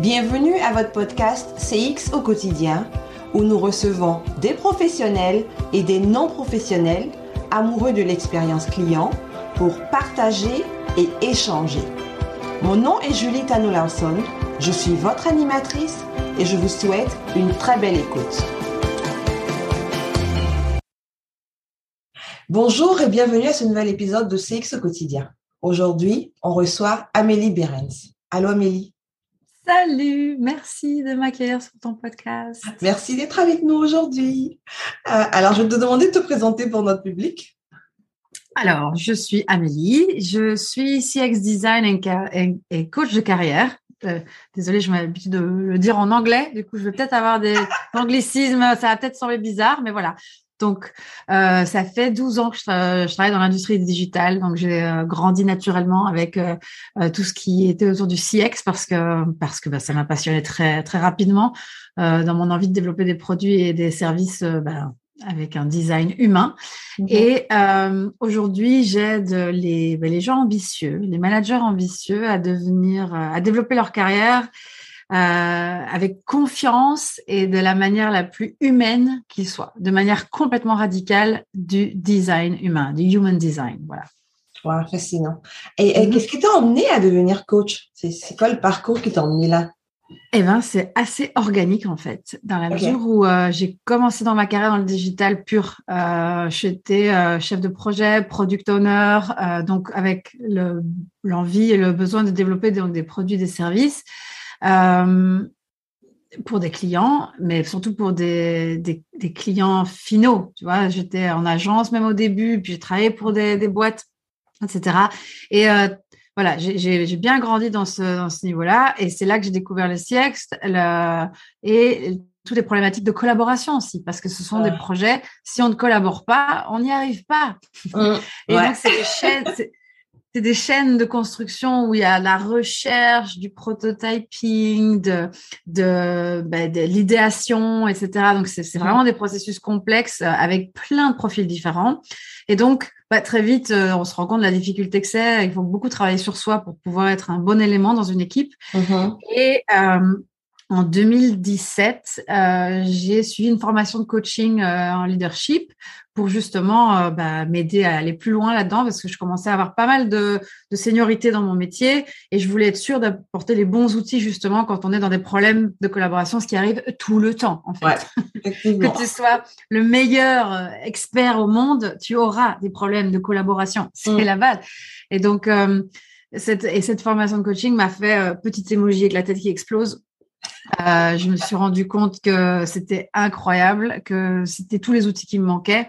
Bienvenue à votre podcast CX au quotidien où nous recevons des professionnels et des non-professionnels amoureux de l'expérience client pour partager et échanger. Mon nom est Julie Tano Larson, je suis votre animatrice et je vous souhaite une très belle écoute. Bonjour et bienvenue à ce nouvel épisode de CX au quotidien. Aujourd'hui, on reçoit Amélie Berens. Allô Amélie. Salut, merci de m'accueillir sur ton podcast. Merci d'être avec nous aujourd'hui. Euh, alors, je vais te demander de te présenter pour notre public. Alors, je suis Amélie, je suis CX design et, coach de carrière. Euh, désolée, je m'habitue de le dire en anglais. Du coup, je vais peut-être avoir des anglicismes. Ça va peut-être sembler bizarre, mais voilà. Donc, euh, ça fait 12 ans que je, travaille dans l'industrie digitale. Donc, j'ai euh, grandi naturellement avec euh, tout ce qui était autour du CX parce que parce que bah, ça m'a passionné très très rapidement dans mon envie de développer des produits et des services bah, avec un design humain. Mmh et aujourd'hui, j'aide les bah, les gens ambitieux, les managers ambitieux à devenir à développer leur carrière avec confiance et de la manière la plus humaine qu'il soit, de manière complètement radicale du design humain, du human design. Voilà. Wow, fascinant. Et, mhm. qu'est-ce qui t'a emmené à devenir coach? C'est quoi le parcours qui t'a emmené là? Eh ben, c'est assez organique en fait, dans la mesure où euh, j'ai commencé dans ma carrière dans le digital pur. Euh, J'étais euh, chef de projet, product owner, euh, donc avec l'envie et le besoin de développer donc, des produits, des services. Euh, pour des clients, mais surtout pour des, des, clients finaux. Tu vois, j'étais en agence même au début, puis j'ai travaillé pour des, des boîtes, etc. Et euh, voilà, j'ai bien grandi dans ce, dans ce niveau-là, et c'est là que j'ai découvert le CX le, et toutes les problématiques de collaboration aussi, parce que ce sont des projets, si on ne collabore pas, on n'y arrive pas. Mmh. et donc, c'est des chaînes, c'est des chaînes de construction où il y a la recherche, du prototyping, de, de, ben, de l'idéation, etc. Donc, c'est vraiment des processus complexes euh, avec plein de profils différents. Et donc, bah, très vite, euh, on se rend compte de la difficulté que c'est. Il faut beaucoup travailler sur soi pour pouvoir être un bon élément dans une équipe. Mm-hmm. Et euh, en 2017, euh, j'ai suivi une formation de coaching euh, en leadership pour justement euh, bah, m'aider à aller plus loin là-dedans parce que je commençais à avoir pas mal de, de seniorité dans mon métier et je voulais être sûre d'apporter les bons outils justement quand on est dans des problèmes de collaboration, ce qui arrive tout le temps en fait. que tu sois le meilleur expert au monde, tu auras des problèmes de collaboration, c'est mm. la base. Et donc cette, et cette formation de coaching m'a fait petite émoji avec la tête qui explose euh, je me suis rendu compte que c'était incroyable, que c'était tous les outils qui me manquaient.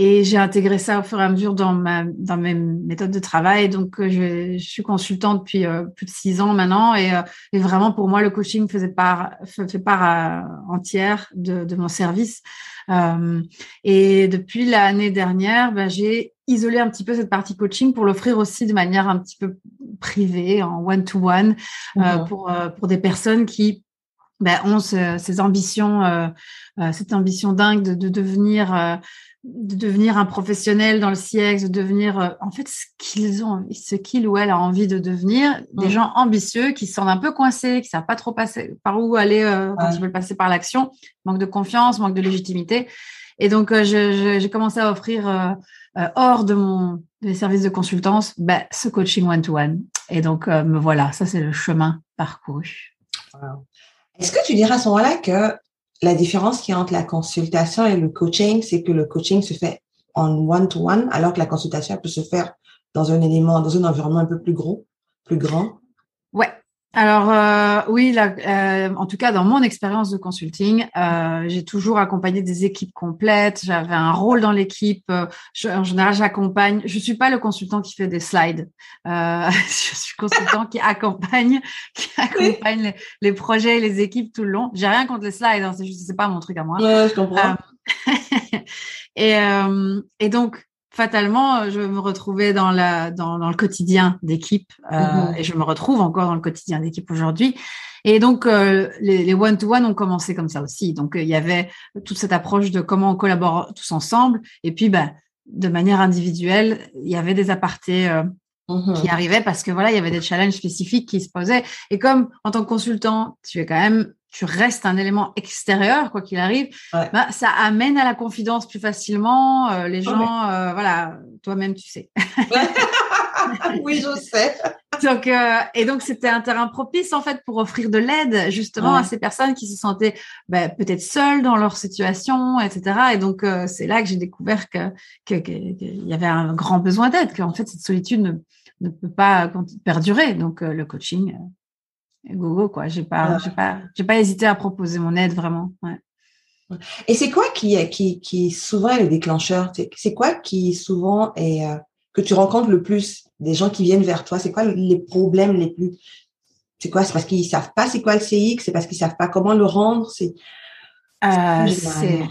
Et j'ai intégré ça au fur et à mesure dans ma dans mes méthodes de travail. Donc, euh, je, je suis consultante depuis euh, plus de six ans maintenant, et, et, vraiment pour moi, le coaching faisait part fait part entière de, de, mon service. et depuis l'année dernière, ben, j'ai isolé un petit peu cette partie coaching pour l'offrir aussi de manière un petit peu privée, en one-to-one, pour pour des personnes qui ben, ont ces ambitions, euh, euh, cette ambition dingue de, de devenir, euh, de devenir un professionnel dans le CX, de devenir en fait ce qu'ils ont, ce qu'il ou elle a envie de devenir, des mmh. gens ambitieux qui sont un peu coincés, qui savent pas trop passer par où aller quand ils veulent passer par l'action, manque de confiance, manque de légitimité. Et donc j'ai commencé à offrir hors de mon des services de consultance, ben, ce coaching one to one. Et donc me voilà, ça c'est le chemin parcouru. Est-ce que tu dirais à ce moment-là que la différence qui y entre la consultation et le coaching, c'est que le coaching se fait en one-to-one, alors que la consultation peut se faire dans un élément, dans un environnement un peu plus gros, plus grand? Ouais, alors euh, oui, euh, en tout cas dans mon expérience de consulting, euh, j'ai toujours accompagné des équipes complètes. J'avais un rôle dans l'équipe. en général, j'accompagne. Je suis pas le consultant qui fait des slides. je suis consultant qui accompagne, qui accompagne les, projets et les équipes tout le long. J'ai rien contre les slides. Hein, c'est juste c'est pas mon truc à moi. Ouais, je comprends. et, et donc fatalement, euh, je me retrouvais dans, la, dans, dans le quotidien d'équipe euh, mhm. et je me retrouve encore dans le quotidien d'équipe aujourd'hui. Et donc, euh, les one-to-one ont commencé comme ça aussi. Donc, il y avait toute cette approche de comment on collabore tous ensemble. Et puis, ben, de manière individuelle, il y avait des apartés mm-hmm. qui arrivaient parce que voilà, il y avait des challenges spécifiques qui se posaient. Et comme en tant que consultant, tu es quand même, tu restes un élément extérieur quoi qu'il arrive, bah, ça amène à la confidence plus facilement. Euh, les gens, euh, voilà, toi-même tu sais. oui, je sais. Donc, euh, et donc, c'était un terrain propice, en fait, pour offrir de l'aide, justement, à ces personnes qui se sentaient bah, peut-être seules dans leur situation, etc. Et donc, c'est là que j'ai découvert que qu'il y avait un grand besoin d'aide, qu'en fait, cette solitude ne, ne peut pas perdurer. Donc, le coaching, go, go, quoi. J'ai pas, j'ai pas, j'ai pas hésité à proposer mon aide, vraiment. Ouais. Et c'est quoi qui, qui, qui souvent est le déclencheur? C'est quoi qui souvent est que tu rencontres le plus? Des gens qui viennent vers toi C'est quoi les problèmes les plus? C'est quoi? C'est parce qu'ils savent pas c'est quoi le CX C'est parce qu'ils savent pas comment le rendre? C'est euh,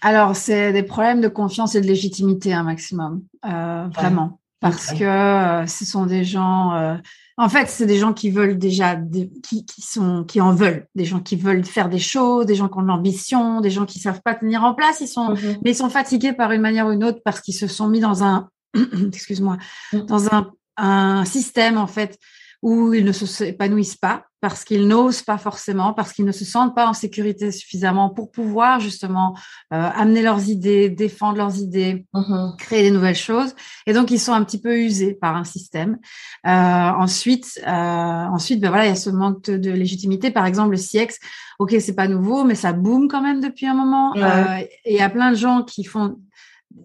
alors c'est des problèmes de confiance et de légitimité un maximum, euh, vraiment, parce que euh, ce sont des gens. en fait, c'est des gens qui veulent déjà, qui, qui, sont, qui en veulent, des gens qui veulent faire des choses, des gens qui ont de l'ambition, des gens qui savent pas tenir en place. Ils sont, mm-hmm. mais ils sont fatigués par une manière ou une autre parce qu'ils se sont mis dans un excuse-moi, mm. dans un, un, système en fait où ils ne s'épanouissent pas parce qu'ils n'osent pas forcément, parce qu'ils ne se sentent pas en sécurité suffisamment pour pouvoir justement euh, amener leurs idées, défendre leurs idées, mm-hmm. créer des nouvelles choses. Et donc ils sont un petit peu usés par un système. Euh, ensuite, euh, ensuite, ben voilà, il y a ce manque de, légitimité. Par exemple, le CX, ok, c'est pas nouveau, mais ça boom quand même depuis un moment. Euh, et il y a plein de gens qui font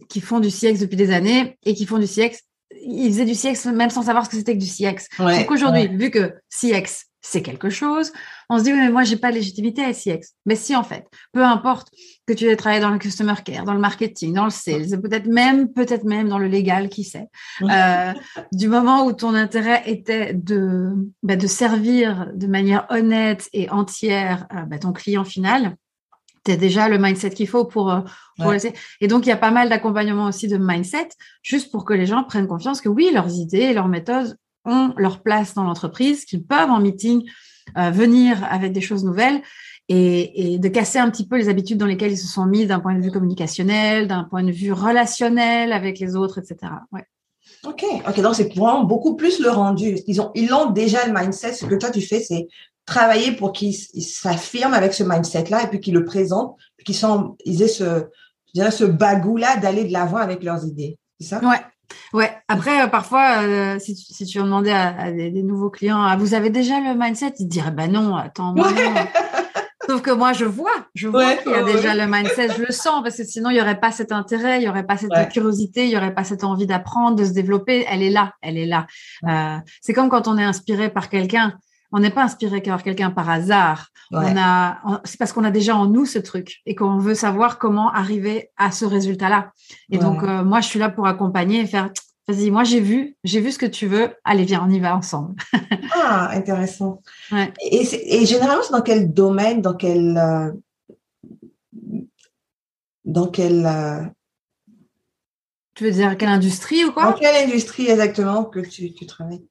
qui font du CX depuis des années et qui font du CX. Ils faisaient du CX même sans savoir ce que c'était que du CX. Donc aujourd'hui, vu que CX, c'est quelque chose, on se dit, oui, mais moi, j'ai pas de légitimité à CX. Mais si, en fait, peu importe que tu aies travaillé dans le customer care, dans le marketing, dans le sales, peut-être même, peut-être même dans le légal, qui sait. Euh, du moment où ton intérêt était de, bah, de servir de manière honnête et entière euh, bah, ton client final, tu as déjà le mindset qu'il faut pour, euh, Et donc, il y a pas mal d'accompagnement aussi de mindset, juste pour que les gens prennent confiance que oui, leurs idées, leurs méthodes ont leur place dans l'entreprise, qu'ils peuvent en meeting euh, venir avec des choses nouvelles et, et, de casser un petit peu les habitudes dans lesquelles ils se sont mis d'un point de vue communicationnel, d'un point de vue relationnel avec les autres, etc. Ouais. Ok, ok, donc c'est vraiment beaucoup plus le rendu. Ils ont, ils ont déjà le mindset. Ce que toi tu fais, c'est travailler pour qu'ils s'affirment avec ce mindset-là et puis qu'ils le présentent, puis qu'ils sont, ils aient ce, je dirais, ce bagou-là d'aller de l'avant avec leurs idées. C'est ça? Ouais. Ouais. Après, euh, parfois, euh, si, tu, si tu demandais à, à des, nouveaux clients, ah, vous avez déjà le mindset, ils te diraient, bah non, attends, moi, non. Sauf que moi, je vois, je vois qu'il y a déjà le mindset, je le sens, parce que sinon, il n'y aurait pas cet intérêt, il n'y aurait pas cette curiosité, il n'y aurait pas cette envie d'apprendre, de se développer. Elle est là, elle est là. Euh, c'est comme quand on est inspiré par quelqu'un on n'est pas inspiré par quelqu'un par hasard. On a, c'est parce qu'on a déjà en nous ce truc et qu'on veut savoir comment arriver à ce résultat-là. Et donc, euh, moi, je suis là pour accompagner et faire, vas-y, moi, j'ai vu, j'ai vu ce que tu veux. Allez, viens, on y va ensemble. ah, intéressant. Et, généralement, c'est dans quel domaine, dans quel, euh, dans quel, euh, tu veux dire quelle industrie ou quoi? Dans quelle industrie exactement que tu, tu travailles?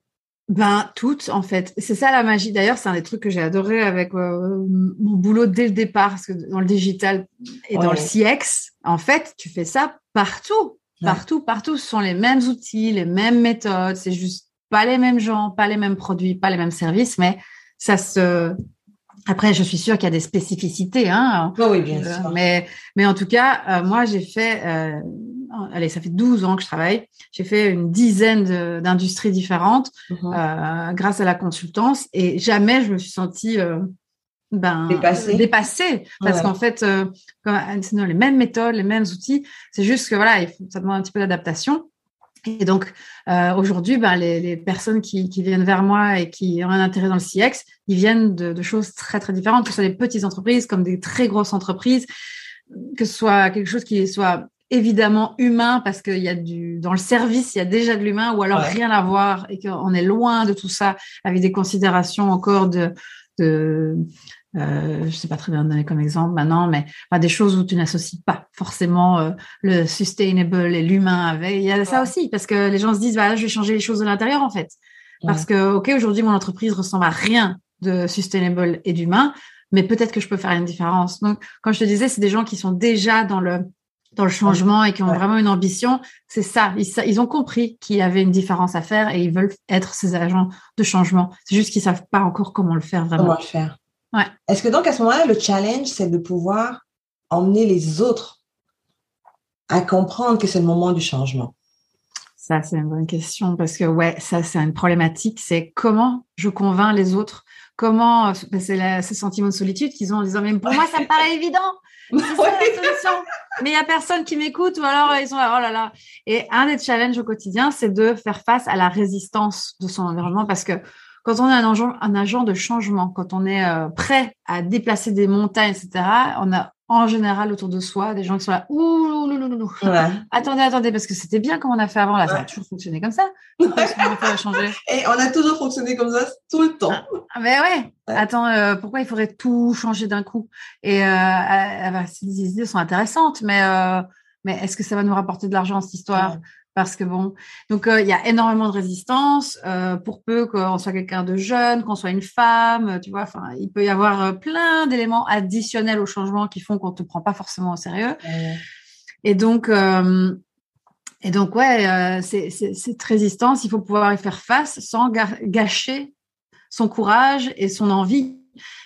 Ben, toutes, en fait. C'est ça la magie. D'ailleurs, c'est un des trucs que j'ai adoré avec euh, mon boulot dès le départ, parce que dans le digital et dans le CX, en fait, tu fais ça partout. Partout, partout. Ce sont les mêmes outils, les mêmes méthodes. C'est juste pas les mêmes gens, pas les mêmes produits, pas les mêmes services, mais ça se. Après, je suis sûre qu'il y a des spécificités, hein. Oh oui, bien euh, sûr. Mais, mais en tout cas, euh, moi, j'ai fait allez, ça fait 12 ans que je travaille. J'ai fait une dizaine d'industries différentes mhm. euh, grâce à la consultance et jamais je me suis sentie euh, ben, dépassée. parce qu'en fait, euh, les mêmes méthodes, les mêmes outils. C'est juste que voilà, il faut, ça demande un petit peu d'adaptation. Et donc aujourd'hui, ben, les, personnes qui, viennent vers moi et qui ont un intérêt dans le CX, ils viennent de, de choses très très différentes, que ce soit des petites entreprises comme des très grosses entreprises, que ce soit quelque chose qui soit évidemment humain parce qu'il y a du dans le service il y a déjà de l'humain ou alors rien à voir et qu'on est loin de tout ça avec des considérations encore de de euh, je sais pas très bien donner comme exemple maintenant mais des choses où tu n'associes pas forcément euh, le sustainable et l'humain avec il y a ça aussi parce que les gens se disent bah je vais changer les choses de l'intérieur en fait parce que ok aujourd'hui mon entreprise ressemble à rien de sustainable et d'humain mais peut-être que je peux faire une différence donc quand je te disais c'est des gens qui sont déjà dans le dans le changement et qui ont vraiment une ambition, c'est ça. Ils, ont compris qu'il y avait une différence à faire et ils veulent être ces agents de changement. C'est juste qu'ils savent pas encore comment le faire vraiment. Comment le faire. Ouais. Est-ce que donc à ce moment-là, le challenge, c'est de pouvoir emmener les autres à comprendre que c'est le moment du changement? Ça, c'est une bonne question parce que, ouais, ça, c'est une problématique. C'est comment je convainc les autres? Comment, euh, c'est ce sentiment de solitude qu'ils ont en disant, mais pour moi, ça me paraît évident. C'est ça la solution. Mais il n'y a personne qui m'écoute ou alors ils sont là, oh là là. Et un des challenges au quotidien, c'est de faire face à la résistance de son environnement parce que quand on est un agent, un agent de changement, quand on est euh, prêt à déplacer des montagnes, etc., on a en général autour de soi des gens qui sont là ouh, attendez attendez parce que c'était bien comme on a fait avant là ça a toujours fonctionné comme ça. Changer? Et on a toujours fonctionné comme ça tout le temps. Ah, mais ouais, attends euh, pourquoi il faudrait tout changer d'un coup? Et euh, euh, bah, ces idées sont intéressantes mais mais est-ce que ça va nous rapporter de l'argent cette histoire? Parce que bon, donc euh, il y a énormément de résistance euh, pour peu qu'on soit quelqu'un de jeune, qu'on soit une femme, tu vois. Enfin, il peut y avoir euh, plein d'éléments additionnels au changement qui font qu'on te prend pas forcément au sérieux. Et donc, et donc ouais, c'est cette résistance, il faut pouvoir y faire face sans gâcher son courage et son envie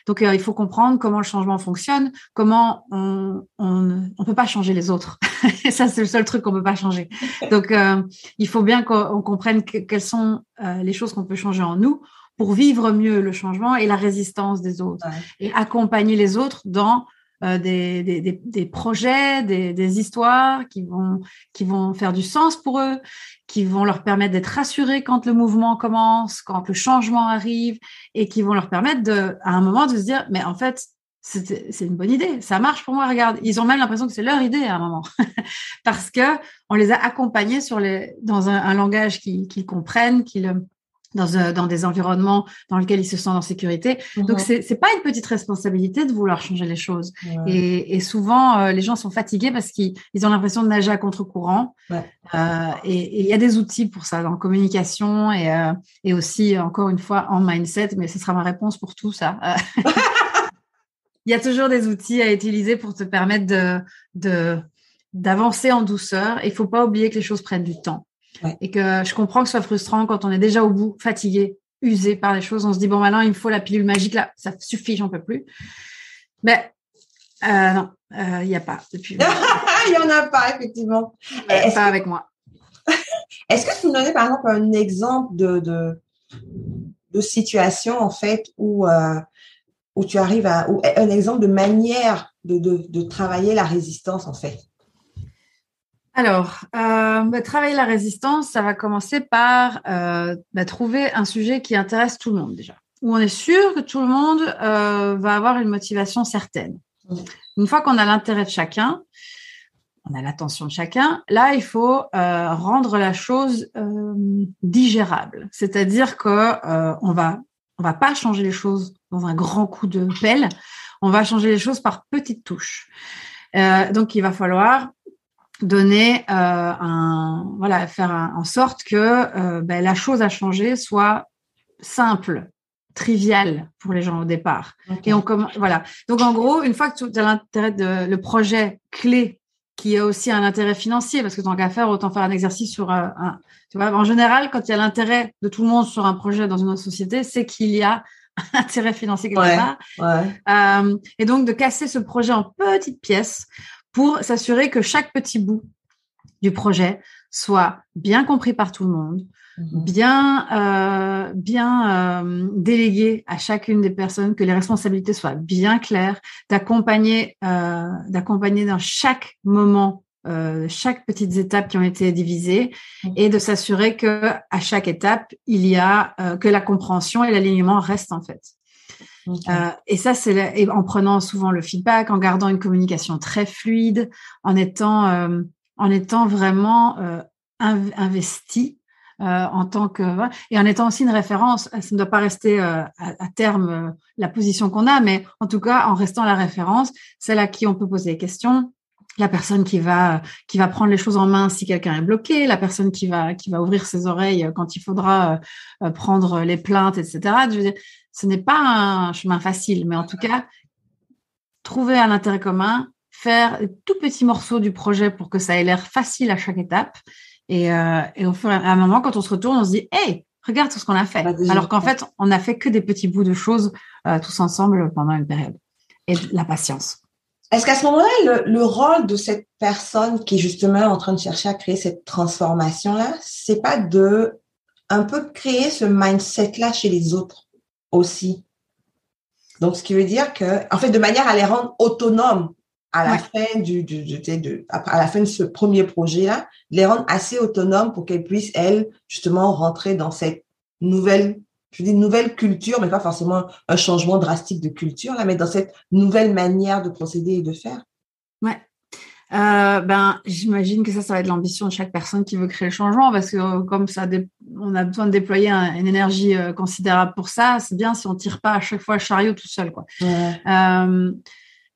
donc, euh, il faut comprendre comment le changement fonctionne, comment on on, peut pas changer les autres. et ça, c'est le seul truc qu'on peut pas changer. Donc, euh, il faut bien qu'on comprenne quelles sont euh, les choses qu'on peut changer en nous pour vivre mieux le changement et la résistance des autres et accompagner les autres dans des, des, des, projets, des, des, histoires qui vont, qui vont faire du sens pour eux, qui vont leur permettre d'être rassurés quand le mouvement commence, quand le changement arrive, et qui vont leur permettre de, à un moment de se dire, mais en fait, c'est une bonne idée, ça marche pour moi. Regarde, ils ont même l'impression que c'est leur idée à un moment, parce que on les a accompagnés sur les, dans un, langage qu'ils comprennent, qu'ils dans, euh, dans, des environnements dans lesquels ils se sentent en sécurité. Donc, mhm. c'est n'est pas une petite responsabilité de vouloir changer les choses. Et, et, souvent, euh, les gens sont fatigués parce qu'ils ont l'impression de nager à contre-courant. Euh, et il y a des outils pour ça, dans communication et, et aussi, encore une fois, en mindset. Mais ce sera ma réponse pour tout ça. il y a toujours des outils à utiliser pour te permettre de, de d'avancer en douceur. Il faut pas oublier que les choses prennent du temps. Et que je comprends que ce soit frustrant quand on est déjà au bout, fatigué, usé par les choses. On se dit, bon, maintenant, il me faut la pilule magique, là, ça suffit, j'en peux plus. Mais euh, non, euh, il n'y a pas depuis. il n'y en a pas, effectivement. pas avec moi. Est-ce que tu nous donnais, par exemple, un exemple de, de, de situation, en fait, où, euh, où tu arrives à. Un exemple de manière de, de, de travailler la résistance, en fait? Alors, euh, bah, travailler la résistance, ça va commencer par euh, bah, trouver un sujet qui intéresse tout le monde déjà, où on est sûr que tout le monde euh, va avoir une motivation certaine. Une fois qu'on a l'intérêt de chacun, on a l'attention de chacun, là, il faut rendre la chose digérable. C'est-à-dire que on va on va pas changer les choses dans un grand coup de pelle, on va changer les choses par petites touches. donc, il va falloir donner euh, un voilà faire en sorte que euh, ben, la chose à changer soit simple triviale pour les gens au départ. Et on commence voilà. Donc en gros une fois que tu as l'intérêt de le projet clé qui a aussi un intérêt financier parce que tant qu'à faire autant faire un exercice sur euh, un tu vois en général quand il y a l'intérêt de tout le monde sur un projet dans une société c'est qu'il y a un intérêt financier quelque part. euh, et donc de casser ce projet en petites pièces pour s'assurer que chaque petit bout du projet soit bien compris par tout le monde, mhm. bien, euh, bien euh, délégué à chacune des personnes, que les responsabilités soient bien claires, d'accompagner, euh, d'accompagner dans chaque moment chaque petite étape qui ont été divisées mhm. et de s'assurer que à chaque étape il y a que la compréhension et l'alignement restent en fait. Euh, et ça, c'est en prenant souvent le feedback, en gardant une communication très fluide, en étant, euh, en étant vraiment euh, investi en tant que et en étant aussi une référence. Ça ne doit pas rester à, terme la position qu'on a, mais en tout cas en restant la référence, celle à qui on peut poser des questions, la personne qui va qui va prendre les choses en main si quelqu'un est bloqué, la personne qui va qui va ouvrir ses oreilles quand il faudra prendre les plaintes, etc. ce n'est pas un chemin facile, mais en tout cas, trouver un intérêt commun, faire tout petits morceaux du projet pour que ça ait l'air facile à chaque étape. Et, euh, et au fur et à un moment, quand on se retourne, on se dit, hey, regarde tout ce qu'on a fait. Bah, Alors qu'en fait, on a fait que des petits bouts de choses euh, tous ensemble pendant une période. Et la patience. Est-ce qu'à ce, moment-là, le, rôle de cette personne qui est justement en train de chercher à créer cette transformation-là, c'est pas de un peu créer ce mindset-là chez les autres? Aussi? Donc, ce qui veut dire que, en fait, de manière à les rendre autonomes à la fin du, du, de, à la fin de ce premier projet-là, les rendre assez autonomes pour qu'elles puissent, elles, justement, rentrer dans cette nouvelle, je dis nouvelle culture, mais pas forcément un changement drastique de culture, là, mais dans cette nouvelle manière de procéder et de faire. Ouais. Euh, ben, j'imagine que ça, ça va être l'ambition de chaque personne qui veut créer le changement, parce que euh, comme ça, on a besoin de déployer une énergie euh, considérable pour ça. C'est bien si on tire pas à chaque fois le chariot tout seul, quoi.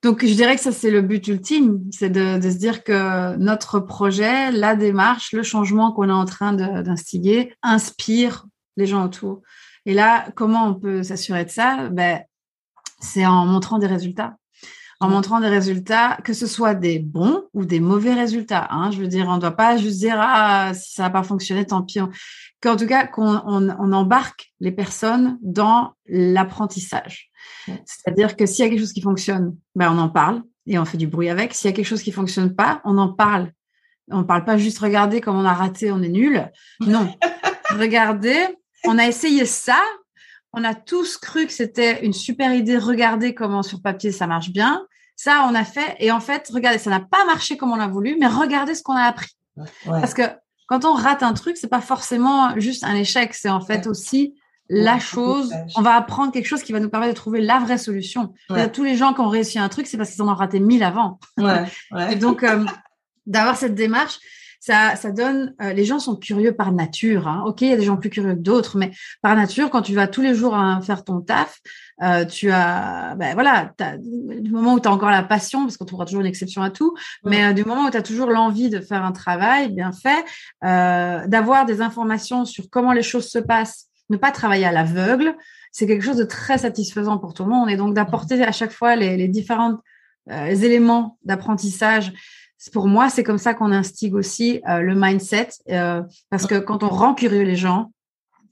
donc, je dirais que ça, c'est le but ultime, c'est de, de, se dire que notre projet, la démarche, le changement qu'on est en train d'instiguer inspire les gens autour. Et là, comment on peut s'assurer de ça? Ben, C'est en montrant des résultats en montrant des résultats, que ce soit des bons ou des mauvais résultats. Hein. Je veux dire, on ne doit pas juste dire ah si ça n'a pas fonctionné, tant pis. Qu'en tout cas, qu'on on, embarque les personnes dans l'apprentissage. C'est-à-dire que s'il y a quelque chose qui fonctionne, ben on en parle et on fait du bruit avec. S'il y a quelque chose qui fonctionne pas, on en parle. On ne parle pas juste regarder comme on a raté, on est nul. Non, regardez, on a essayé ça, on a tous cru que c'était une super idée. Regardez comment sur papier ça marche bien. Ça, on a fait. Et en fait, regardez, ça n'a pas marché comme on l'a voulu, mais regardez ce qu'on a appris. Parce que quand on rate un truc, c'est pas forcément juste un échec. C'est en fait aussi la chose. On va apprendre quelque chose qui va nous permettre de trouver la vraie solution. Tous les gens qui ont réussi un truc, c'est parce qu'ils en ont raté mille avant. et donc, euh, d'avoir cette démarche, ça, ça donne. Euh, les gens sont curieux par nature. Hein. Ok, il y a des gens plus curieux que d'autres, mais par nature, quand tu vas tous les jours hein, faire ton taf, euh, tu as, ben voilà, as, du moment où tu as encore la passion, parce qu'on trouvera toujours une exception à tout, mais euh, du moment où tu as toujours l'envie de faire un travail bien fait, euh, d'avoir des informations sur comment les choses se passent, ne pas travailler à l'aveugle, c'est quelque chose de très satisfaisant pour tout le monde. Et donc d'apporter à chaque fois les, les différents éléments d'apprentissage pour moi, c'est comme ça qu'on instigue aussi euh, le mindset, euh, parce que quand on rend curieux les gens,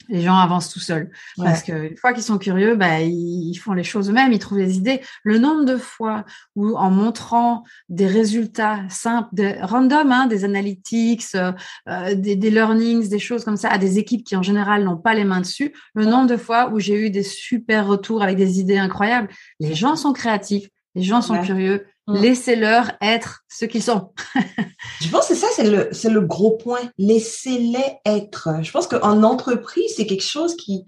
les gens avancent tout seuls. Parce qu'une fois qu'ils sont curieux, bah, ils font les choses eux-mêmes, ils trouvent des idées. Le nombre de fois où, en montrant des résultats simples, de, random, hein, des analytics, euh, des, des, learnings, des choses comme ça, à des équipes qui en général n'ont pas les mains dessus, le nombre de fois où j'ai eu des super retours avec des idées incroyables, les gens sont créatifs, les gens sont curieux. Laissez-leur être ce qu'ils sont. je pense que ça, c'est le, c'est le gros point. Laissez-les être. Je pense qu'en entreprise, c'est quelque chose qui,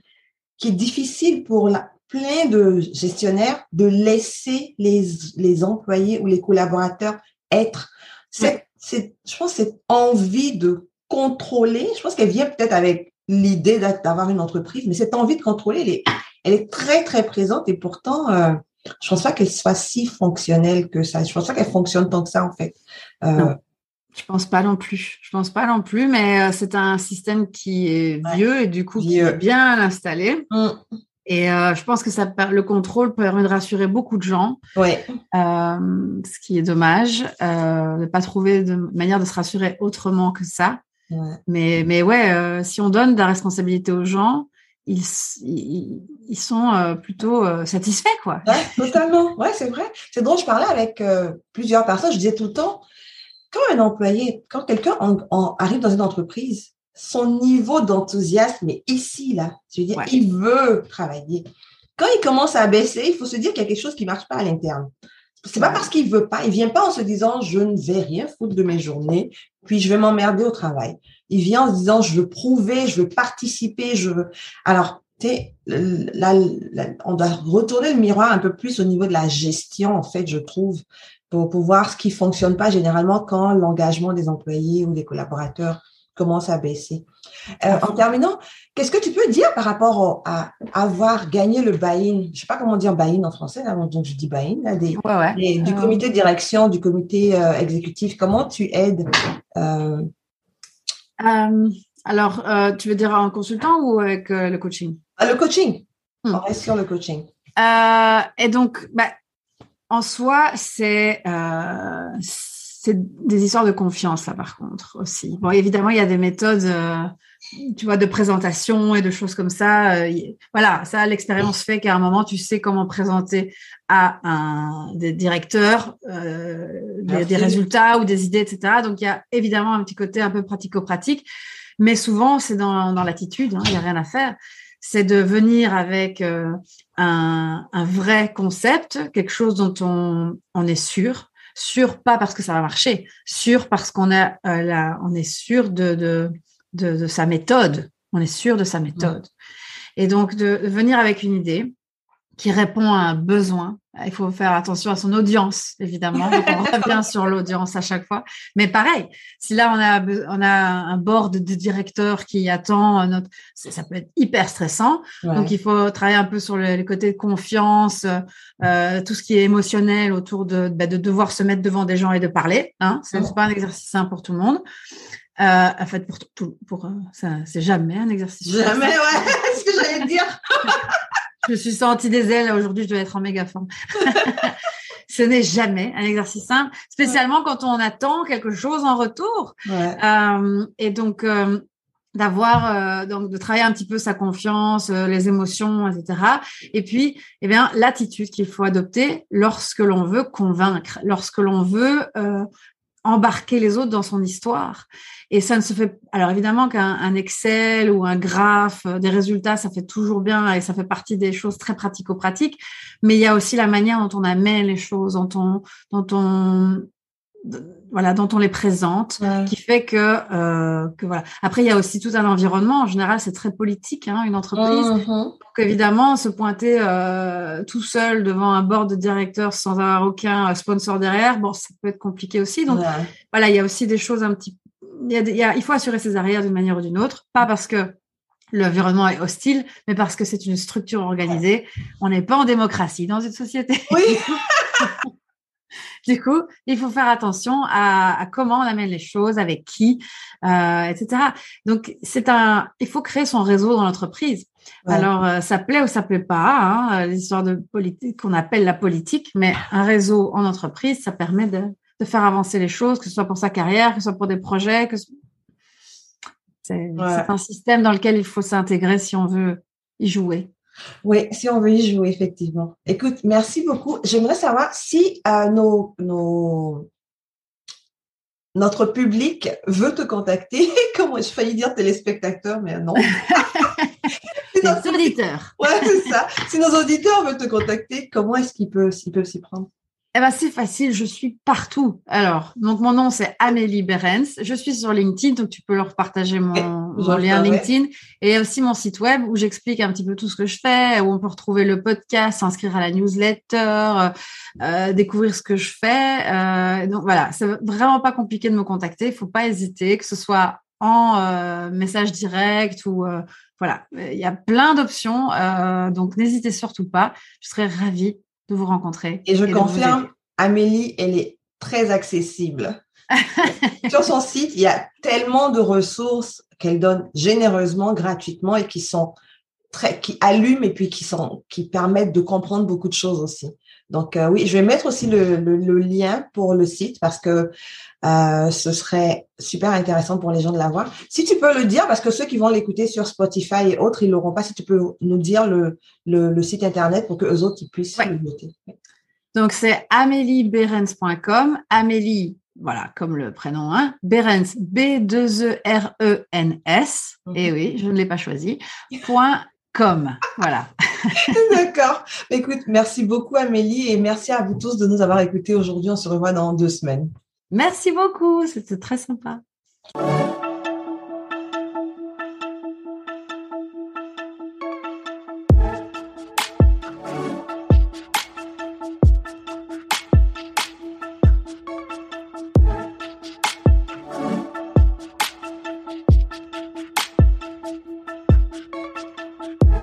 qui est difficile pour la, plein de gestionnaires de laisser les, les employés ou les collaborateurs être. C'est, c'est, je pense cette envie de contrôler, je pense qu'elle vient peut-être avec l'idée d'avoir une entreprise, mais cette envie de contrôler, elle est, elle est très, très présente et pourtant, euh, je pense pas qu'elle soit si fonctionnelle que ça. Je pense pas qu'elle fonctionne tant que ça, en fait. Euh, je pense pas non plus. Je pense pas non plus, mais euh, c'est un système qui est vieux et du coup qui est bien installé. Mm. Et euh, je pense que ça, le contrôle permet de rassurer beaucoup de gens. Ouais. ce qui est dommage, de ne pas trouver de manière de se rassurer autrement que ça. Mais, mais ouais, si on donne de la responsabilité aux gens, ils, ils, sont euh, plutôt euh, satisfaits, quoi. Ouais, totalement. Ouais, c'est vrai. C'est drôle, je parlais avec euh, plusieurs personnes, je disais tout le temps, quand un employé, quand quelqu'un arrive dans une entreprise, son niveau d'enthousiasme est ici, là. Je veux dire, il veut travailler. Quand il commence à baisser, il faut se dire qu'il y a quelque chose qui ne marche pas à l'interne. C'est pas parce qu'il veut pas. Il vient pas en se disant je ne vais rien foutre de mes journées, puis je vais m'emmerder au travail. Il vient en se disant je veux prouver, je veux participer, je veux. Alors, là, on doit retourner le miroir un peu plus au niveau de la gestion, en fait, je trouve, pour, pour voir ce qui fonctionne pas généralement quand l'engagement des employés ou des collaborateurs commence à baisser. Euh, en terminant, qu'est-ce que tu peux dire par rapport à avoir gagné le buy-in? Je sais pas comment dire buy-in en français, donc je dis buy-in, du euh. comité de direction, du comité euh, exécutif. Comment tu aides Alors, tu veux dire en consultant ou avec le coaching? Ah, Le coaching. Hmm. On reste sur le coaching. et donc, bah, en soi, c'est c'est des histoires de confiance, ça, par contre, aussi. Bon, évidemment, il y a des méthodes, euh, tu vois, de présentation et de choses comme ça. Euh, voilà, ça, l'expérience fait qu'à un moment, tu sais comment présenter à un des directeurs euh, des, résultats ou des idées, etc. Donc, il y a évidemment un petit côté un peu pratico-pratique, mais souvent, c'est dans, dans l'attitude, hein, il n'y a rien à faire. C'est de venir avec un, un vrai concept, quelque chose dont on, on est sûr, sûr pas parce que ça va marcher, sûr parce qu'on a euh, on est sûr de, de, de, sa méthode, on est sûr de sa méthode. Et donc de venir avec une idée qui répond à un besoin il faut faire attention à son audience, évidemment. Donc, on revient sur l'audience à chaque fois. Mais pareil, si là, on a, on a un board de directeurs qui attend notre, ça peut être hyper stressant. Donc, il faut travailler un peu sur le, côté de confiance, euh, tout ce qui est émotionnel autour de, bah, de devoir se mettre devant des gens et de parler. Hein. Ce n'est pas un exercice simple pour tout le monde. Euh, en fait, pour tout, pour, euh, ça, c'est jamais un exercice. Jamais, ouais, ce que j'allais dire. Je me suis sentie des ailes. Aujourd'hui, je dois être en méga forme. Ce n'est jamais un exercice simple, spécialement quand on attend quelque chose en retour. Euh, et donc, euh, d'avoir euh, donc de travailler un petit peu sa confiance, les émotions, etc. Et puis, eh bien, l'attitude qu'il faut adopter lorsque l'on veut convaincre, lorsque l'on veut embarquer les autres dans son histoire. Et ça ne se fait. Alors évidemment qu'un Excel ou un graphe, euh, des résultats, ça fait toujours bien et ça fait partie des choses très pratico-pratiques. Mais il y a aussi la manière dont on amène les choses, dont on, dont on, voilà, dont on les présente, qui fait que, euh, que voilà. Après, il y a aussi tout un environnement. En général, c'est très politique, hein, une entreprise. Mm-hmm. Donc évidemment, se pointer euh, tout seul devant un board de directeurs sans avoir aucun sponsor derrière, bon, ça peut être compliqué aussi. Donc voilà, il y a aussi des choses un petit. Il, y a, il faut assurer ses arrières d'une manière ou d'une autre, pas parce que l'environnement est hostile, mais parce que c'est une structure organisée. On n'est pas en démocratie dans une société. Oui. Du coup, il faut faire attention à, comment on amène les choses, avec qui, euh, etc. Donc, c'est un, il faut créer son réseau dans l'entreprise. Alors, euh, ça plaît ou ça plaît pas, hein, l'histoire de politique qu'on appelle la politique, mais un réseau en entreprise, ça permet de, faire avancer les choses, que ce soit pour sa carrière, que ce soit pour des projets, que c'est un système dans lequel il faut s'intégrer si on veut y jouer. Oui, si on veut y jouer, effectivement. Écoute, merci beaucoup. J'aimerais savoir si euh, nos, nos, notre public veut te contacter. Comment je failli dire téléspectateurs, mais non. nos auditeurs. Ouais, c'est ça. Si nos auditeurs veulent te contacter, comment est-ce qu'ils peuvent s'y prendre? Eh ben, c'est facile, je suis partout. Alors, donc mon nom c'est Amélie Berens. Je suis sur LinkedIn, donc tu peux leur partager mon, lien LinkedIn. Et aussi mon site web où j'explique un petit peu tout ce que je fais, où on peut retrouver le podcast, s'inscrire à la newsletter, euh, euh découvrir ce que je fais. Euh, donc voilà, c'est vraiment pas compliqué de me contacter. Il faut pas hésiter, que ce soit en euh, message direct ou euh, voilà, il y a plein d'options. donc n'hésitez surtout pas. Je serais ravie de vous rencontrer. Et je confirme, Amélie, elle est très accessible. Sur son site, il y a tellement de ressources qu'elle donne généreusement, gratuitement et qui sont très, qui allument et puis qui sont, qui permettent de comprendre beaucoup de choses aussi. Donc euh, oui, je vais mettre aussi le, lien pour le site parce que euh, ce serait super intéressant pour les gens de l'avoir. Si tu peux le dire, parce que ceux qui vont l'écouter sur Spotify et autres, ils l'auront pas. Si tu peux nous dire le, le, site internet pour que eux autres ils puissent le noter. Donc c'est amelieberens.com. Amélie, voilà, comme le prénom, hein, Berens, B-2-E-R-E-N-S. Et eh oui, je ne l'ai pas choisi. Point com. Voilà. D'accord. Écoute, merci beaucoup Amélie et merci à vous tous de nous avoir écoutés aujourd'hui. On se revoit dans deux semaines. Merci beaucoup, c'était très sympa.